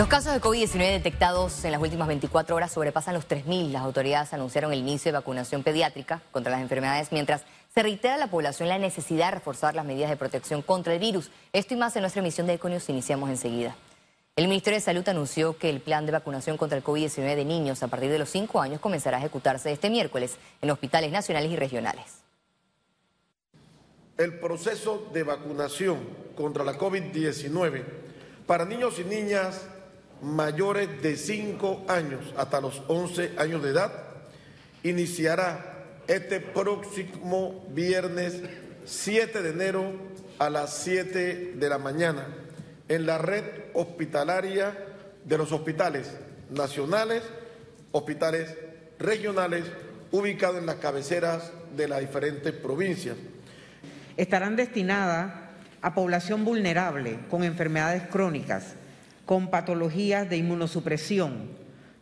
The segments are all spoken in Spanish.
Los casos de COVID-19 detectados en las últimas 24 horas sobrepasan los 3.000. Las autoridades anunciaron el inicio de vacunación pediátrica contra las enfermedades mientras se reitera a la población la necesidad de reforzar las medidas de protección contra el virus. Esto y más en nuestra emisión de Econius iniciamos enseguida. El Ministerio de Salud anunció que el plan de vacunación contra el COVID-19 de niños a partir de los 5 años comenzará a ejecutarse este miércoles en hospitales nacionales y regionales. El proceso de vacunación contra la COVID-19 para niños y niñas mayores de 5 años hasta los 11 años de edad iniciará este próximo viernes 7 de enero a las 7 de la mañana en la red hospitalaria de los hospitales nacionales, hospitales regionales ubicados en las cabeceras de las diferentes provincias. Estarán destinadas a población vulnerable con enfermedades crónicas con patologías de inmunosupresión,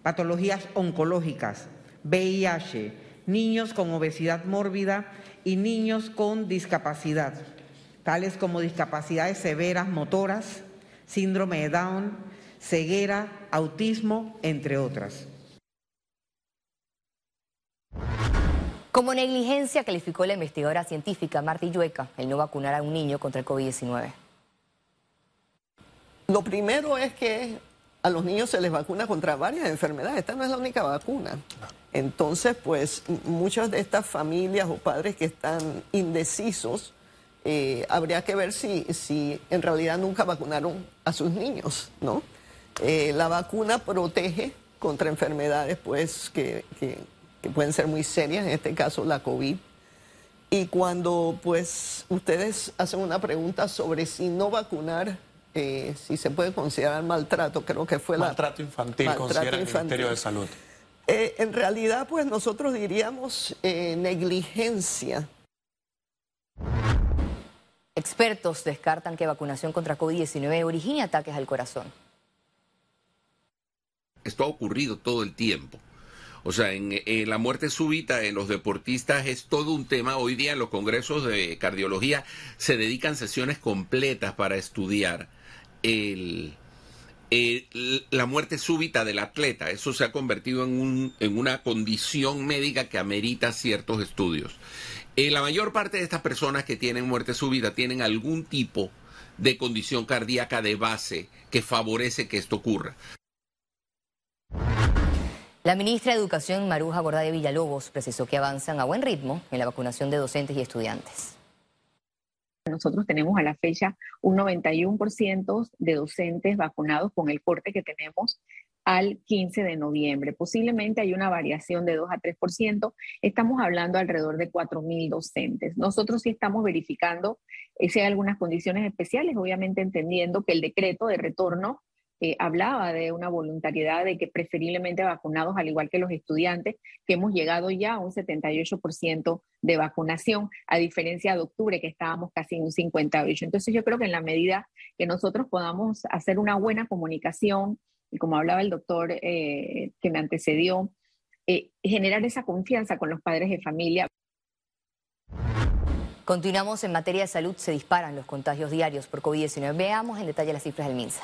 patologías oncológicas, VIH, niños con obesidad mórbida y niños con discapacidad, tales como discapacidades severas motoras, síndrome de Down, ceguera, autismo, entre otras. Como negligencia calificó la investigadora científica Marta Yueca el no vacunar a un niño contra el COVID-19. Lo primero es que a los niños se les vacuna contra varias enfermedades. Esta no es la única vacuna. Entonces, pues muchas de estas familias o padres que están indecisos, eh, habría que ver si, si en realidad nunca vacunaron a sus niños, ¿no? Eh, la vacuna protege contra enfermedades, pues, que, que, que pueden ser muy serias, en este caso la COVID. Y cuando, pues, ustedes hacen una pregunta sobre si no vacunar eh, si se puede considerar maltrato, creo que fue maltrato infantil, maltrato considera el Ministerio de Salud. Eh, en realidad, pues nosotros diríamos eh, negligencia. Expertos descartan que vacunación contra COVID-19 origine ataques al corazón. Esto ha ocurrido todo el tiempo. O sea, en, en, la muerte súbita en los deportistas es todo un tema. Hoy día en los congresos de cardiología se dedican sesiones completas para estudiar la muerte súbita del atleta. Eso se ha convertido en, un, en una condición médica que amerita ciertos estudios. Eh, la mayor parte de estas personas que tienen muerte súbita tienen algún tipo de condición cardíaca de base que favorece que esto ocurra. La ministra de Educación, Maruja de Villalobos, precisó que avanzan a buen ritmo en la vacunación de docentes y estudiantes. Nosotros tenemos a la fecha un 91% de docentes vacunados con el corte que tenemos al 15 de noviembre. Posiblemente hay una variación de 2 a 3%. Estamos hablando alrededor de 4.000 docentes. Nosotros sí estamos verificando eh, si hay algunas condiciones especiales, obviamente entendiendo que el decreto de retorno eh, hablaba de una voluntariedad de que preferiblemente vacunados, al igual que los estudiantes, que hemos llegado ya a un 78% de vacunación, a diferencia de octubre, que estábamos casi en un 58%. Entonces yo creo que en la medida que nosotros podamos hacer una buena comunicación, y como hablaba el doctor eh, que me antecedió, eh, generar esa confianza con los padres de familia. Continuamos en materia de salud, se disparan los contagios diarios por COVID-19. Veamos en detalle las cifras del MINSA.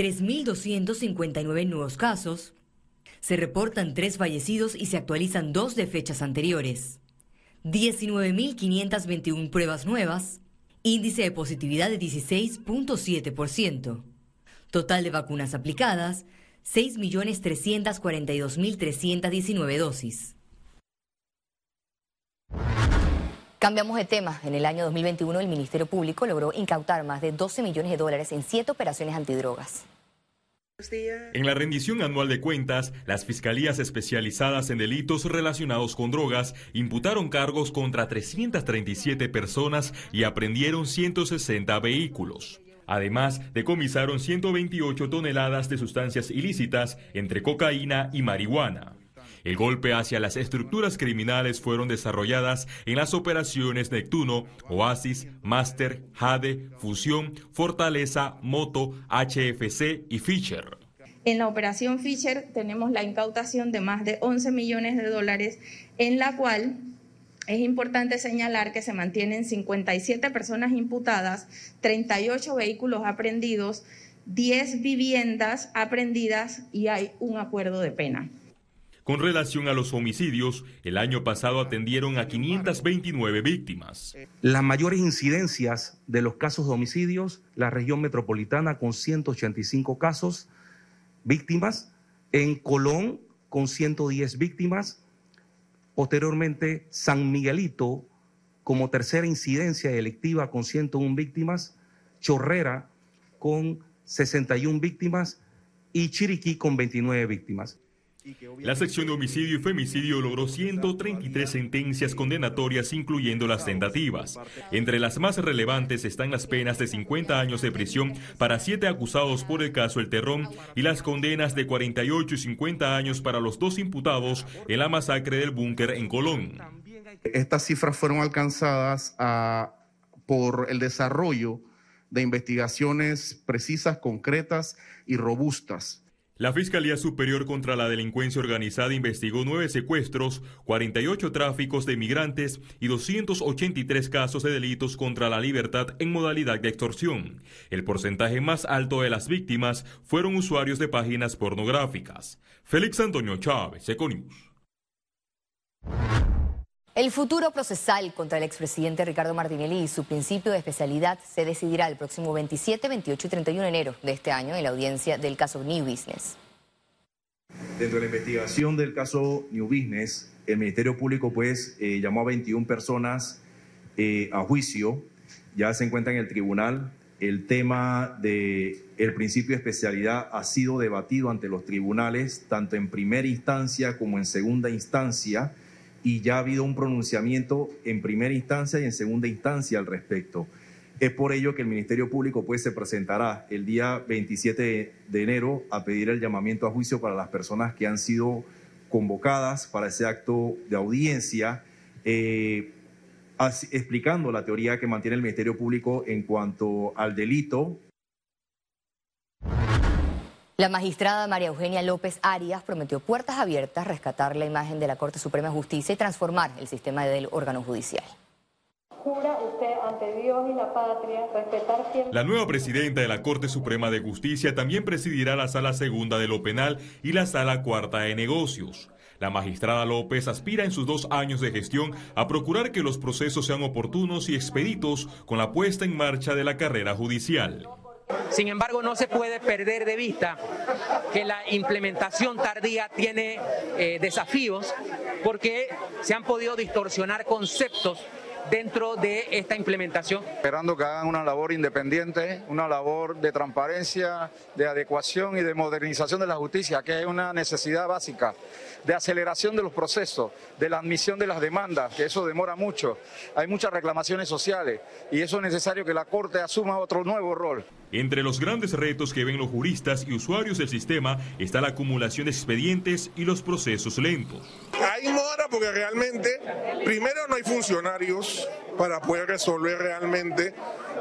3.259 nuevos casos. Se reportan tres fallecidos y se actualizan dos de fechas anteriores. 19.521 pruebas nuevas. Índice de positividad de 16.7%. Total de vacunas aplicadas, 6.342.319 dosis. Cambiamos de tema. En el año 2021 el Ministerio Público logró incautar más de 12 millones de dólares en siete operaciones antidrogas. En la rendición anual de cuentas, las fiscalías especializadas en delitos relacionados con drogas imputaron cargos contra 337 personas y aprendieron 160 vehículos. Además, decomisaron 128 toneladas de sustancias ilícitas entre cocaína y marihuana. El golpe hacia las estructuras criminales fueron desarrolladas en las operaciones Neptuno, Oasis, Master, Jade, Fusión, Fortaleza, Moto, HFC y Fisher. En la operación Fisher tenemos la incautación de más de 11 millones de dólares, en la cual es importante señalar que se mantienen 57 personas imputadas, 38 vehículos aprendidos, 10 viviendas aprendidas y hay un acuerdo de pena. Con relación a los homicidios, el año pasado atendieron a 529 víctimas. Las mayores incidencias de los casos de homicidios, la región metropolitana con 185 casos víctimas, en Colón con 110 víctimas, posteriormente San Miguelito como tercera incidencia electiva con 101 víctimas, Chorrera con 61 víctimas y Chiriquí con 29 víctimas. La sección de homicidio y femicidio logró 133 sentencias condenatorias, incluyendo las tentativas. Entre las más relevantes están las penas de 50 años de prisión para siete acusados por el caso El Terrón y las condenas de 48 y 50 años para los dos imputados en la masacre del búnker en Colón. Estas cifras fueron alcanzadas ah, por el desarrollo de investigaciones precisas, concretas y robustas la Fiscalía Superior contra la Delincuencia Organizada investigó nueve secuestros, 48 tráficos de migrantes y 283 casos de delitos contra la libertad en modalidad de extorsión. El porcentaje más alto de las víctimas fueron usuarios de páginas pornográficas. Félix Antonio Chávez, Econius. El futuro procesal contra el expresidente Ricardo Martinelli y su principio de especialidad se decidirá el próximo 27, 28 y 31 de enero de este año en la audiencia del caso New Business. Dentro de la investigación del caso New Business, el Ministerio Público pues eh, llamó a 21 personas eh, a juicio, ya se encuentra en el tribunal. El tema del el principio de especialidad ha sido debatido ante los tribunales, tanto en primera instancia como en segunda instancia y ya ha habido un pronunciamiento en primera instancia y en segunda instancia al respecto. Es por ello que el Ministerio Público pues, se presentará el día 27 de enero a pedir el llamamiento a juicio para las personas que han sido convocadas para ese acto de audiencia, eh, explicando la teoría que mantiene el Ministerio Público en cuanto al delito la magistrada María Eugenia López Arias prometió puertas abiertas, rescatar la imagen de la Corte Suprema de Justicia y transformar el sistema del órgano judicial. ¿Jura usted ante Dios y la patria respetar siempre... La nueva presidenta de la Corte Suprema de Justicia también presidirá la Sala Segunda de lo Penal y la Sala Cuarta de Negocios. La magistrada López aspira en sus dos años de gestión a procurar que los procesos sean oportunos y expeditos con la puesta en marcha de la carrera judicial. Sin embargo, no se puede perder de vista que la implementación tardía tiene eh, desafíos porque se han podido distorsionar conceptos dentro de esta implementación. Esperando que hagan una labor independiente, una labor de transparencia, de adecuación y de modernización de la justicia, que es una necesidad básica, de aceleración de los procesos, de la admisión de las demandas, que eso demora mucho. Hay muchas reclamaciones sociales y eso es necesario que la Corte asuma otro nuevo rol. Entre los grandes retos que ven los juristas y usuarios del sistema está la acumulación de expedientes y los procesos lentos. Hay mora porque realmente, primero no hay funcionarios para poder resolver realmente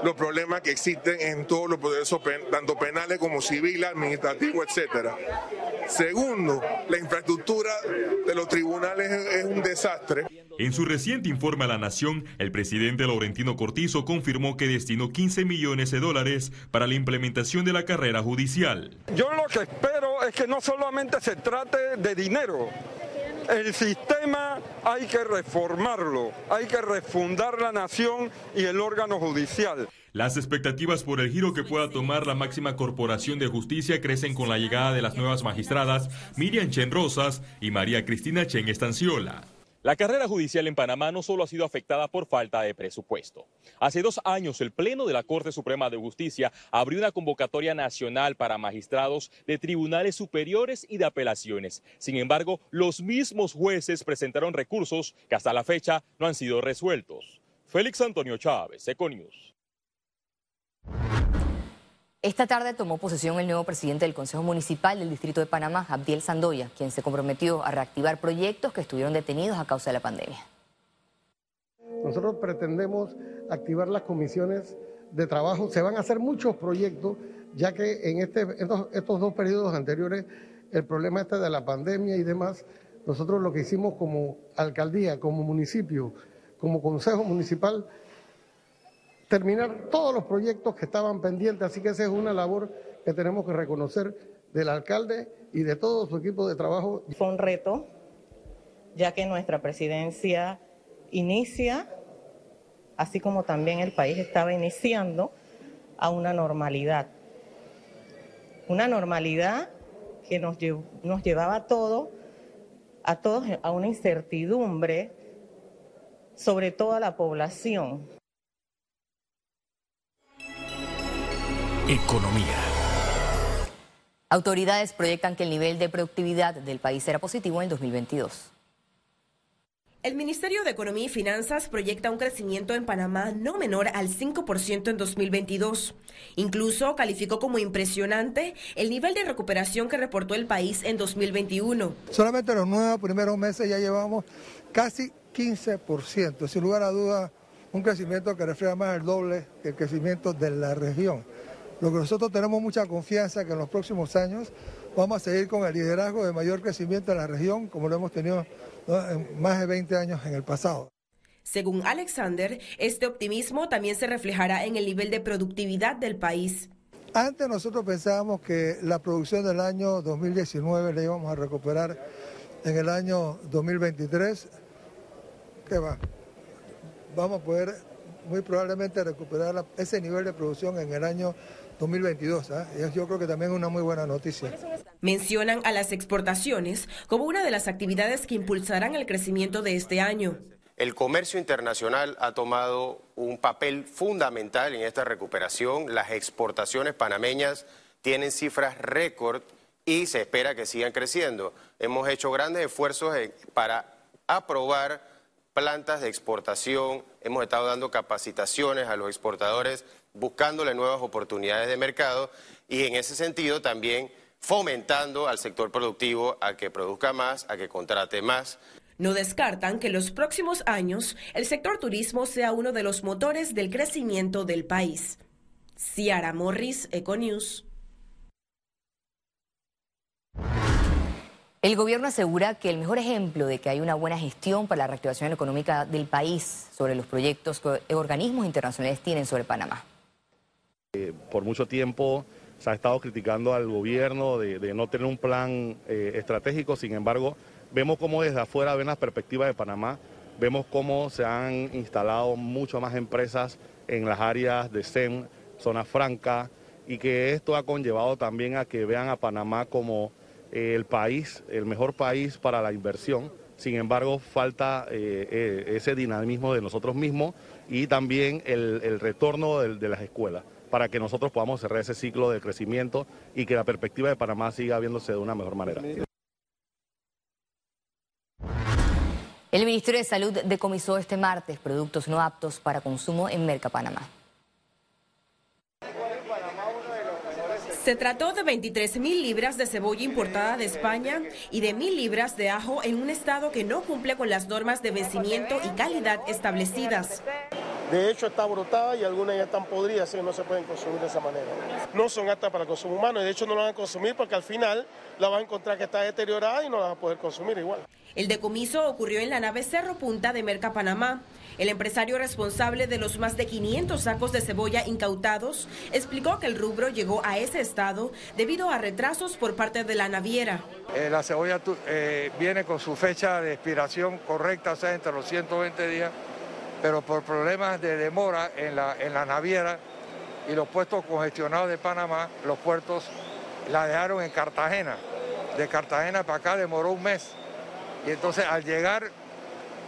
los problemas que existen en todos los procesos, tanto penales como civiles, administrativos, etcétera. Segundo, la infraestructura de los tribunales es un desastre. En su reciente informe a la Nación, el presidente Laurentino Cortizo confirmó que destinó 15 millones de dólares para la implementación de la carrera judicial. Yo lo que espero es que no solamente se trate de dinero, el sistema hay que reformarlo, hay que refundar la nación y el órgano judicial. Las expectativas por el giro que pueda tomar la máxima corporación de justicia crecen con la llegada de las nuevas magistradas Miriam Chen Rosas y María Cristina Chen Estanciola. La carrera judicial en Panamá no solo ha sido afectada por falta de presupuesto. Hace dos años, el Pleno de la Corte Suprema de Justicia abrió una convocatoria nacional para magistrados de tribunales superiores y de apelaciones. Sin embargo, los mismos jueces presentaron recursos que hasta la fecha no han sido resueltos. Félix Antonio Chávez, Econius. Esta tarde tomó posesión el nuevo presidente del Consejo Municipal del Distrito de Panamá, Abdiel Sandoya, quien se comprometió a reactivar proyectos que estuvieron detenidos a causa de la pandemia. Nosotros pretendemos activar las comisiones de trabajo. Se van a hacer muchos proyectos, ya que en este, estos, dos periodos anteriores, el problema este de la pandemia y demás, nosotros lo que hicimos como alcaldía, como municipio, como consejo municipal, terminar todos los proyectos que estaban pendientes, así que esa es una labor que tenemos que reconocer del alcalde y de todo su equipo de trabajo. Fue un reto, ya que nuestra presidencia inicia, así como también el país estaba iniciando, a una normalidad. Una normalidad que nos, nos llevaba a, todo, a todos a una incertidumbre sobre toda la población. Economía. Autoridades proyectan que el nivel de productividad del país será positivo en el 2022. El Ministerio de Economía y Finanzas proyecta un crecimiento en Panamá no menor al 5% en 2022. Incluso calificó como impresionante el nivel de recuperación que reportó el país en 2021. Solamente en los nueve primeros meses ya llevamos casi 15%, sin lugar a dudas un crecimiento que refleja más el doble que el crecimiento de la región. Lo que nosotros tenemos mucha confianza que en los próximos años vamos a seguir con el liderazgo de mayor crecimiento en la región, como lo hemos tenido en más de 20 años en el pasado. Según Alexander, este optimismo también se reflejará en el nivel de productividad del país. Antes nosotros pensábamos que la producción del año 2019 la íbamos a recuperar en el año 2023. ¿Qué va? Vamos a poder muy probablemente recuperar ese nivel de producción en el año 2022. ¿eh? Yo creo que también es una muy buena noticia. Mencionan a las exportaciones como una de las actividades que impulsarán el crecimiento de este año. El comercio internacional ha tomado un papel fundamental en esta recuperación. Las exportaciones panameñas tienen cifras récord y se espera que sigan creciendo. Hemos hecho grandes esfuerzos para aprobar plantas de exportación, hemos estado dando capacitaciones a los exportadores buscándole nuevas oportunidades de mercado y en ese sentido también fomentando al sector productivo a que produzca más, a que contrate más. No descartan que en los próximos años el sector turismo sea uno de los motores del crecimiento del país. Ciara Morris, Econews. El gobierno asegura que el mejor ejemplo de que hay una buena gestión para la reactivación económica del país sobre los proyectos que organismos internacionales tienen sobre Panamá. Eh, por mucho tiempo se ha estado criticando al gobierno de, no tener un plan eh, estratégico, sin embargo, vemos cómo desde afuera ven las perspectivas de Panamá, vemos cómo se han instalado mucho más empresas en las áreas de SEM, zona franca, y que esto ha conllevado también a que vean a Panamá como eh, el país, el mejor país para la inversión. Sin embargo, falta ese dinamismo de nosotros mismos y también el, retorno de las escuelas para que nosotros podamos cerrar ese ciclo de crecimiento y que la perspectiva de Panamá siga viéndose de una mejor manera. El Ministerio de Salud decomisó este martes productos no aptos para consumo en Merca Panamá. Se trató de 23 mil libras de cebolla importada de España y de mil libras de ajo en un estado que no cumple con las normas de vencimiento y calidad establecidas. De hecho, está brotada y algunas ya están podridas, así que no se pueden consumir de esa manera. No son aptas para el consumo humano y de hecho no la van a consumir porque al final la van a encontrar que está deteriorada y no la van a poder consumir igual. El decomiso ocurrió en la nave Cerro Punta de Merca, Panamá. El empresario responsable de los más de 500 sacos de cebolla incautados explicó que el rubro llegó a ese estado debido a retrasos por parte de la naviera. Eh, la cebolla eh, viene con su fecha de expiración correcta, o sea, entre los 120 días pero por problemas de demora en la, en la naviera y los puestos congestionados de Panamá, los puertos la dejaron en Cartagena. De Cartagena para acá demoró un mes. Y entonces al llegar,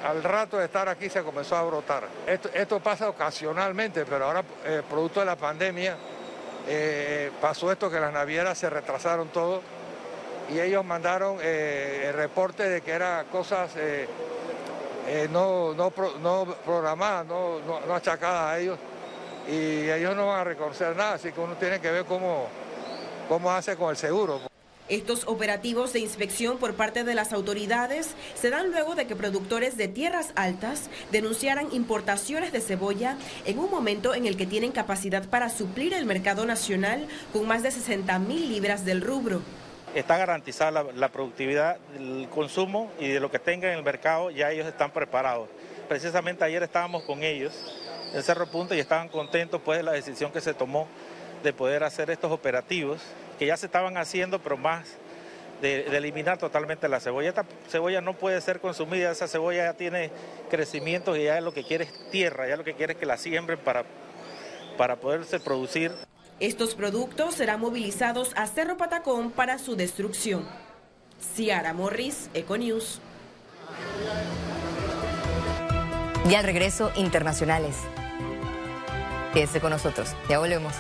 al rato de estar aquí, se comenzó a brotar. Esto, pasa ocasionalmente, pero ahora, eh, producto de la pandemia, eh, pasó esto que las navieras se retrasaron todo y ellos mandaron eh, el reporte de que eran cosas eh, no, no, no programadas, no, no, achacadas a ellos, y ellos no van a reconocer nada, así que uno tiene que ver cómo, cómo hace con el seguro. Estos operativos de inspección por parte de las autoridades se dan luego de que productores de tierras altas denunciaran importaciones de cebolla en un momento en el que tienen capacidad para suplir el mercado nacional con más de 60 mil libras del rubro está garantizada la, productividad, el consumo y de lo que tenga en el mercado, ya ellos están preparados. Precisamente ayer estábamos con ellos en Cerro Punta y estaban contentos pues de la decisión que se tomó de poder hacer estos operativos que ya se estaban haciendo, pero más de, eliminar totalmente la cebolla. Esta cebolla no puede ser consumida, esa cebolla ya tiene crecimiento y ya lo que quiere es tierra, ya lo que quiere es que la siembren para, para poderse producir. Estos productos serán movilizados a Cerro Patacón para su destrucción. Ciara Morris, Econews. Y al regreso, internacionales. Quédese con nosotros. Ya volvemos.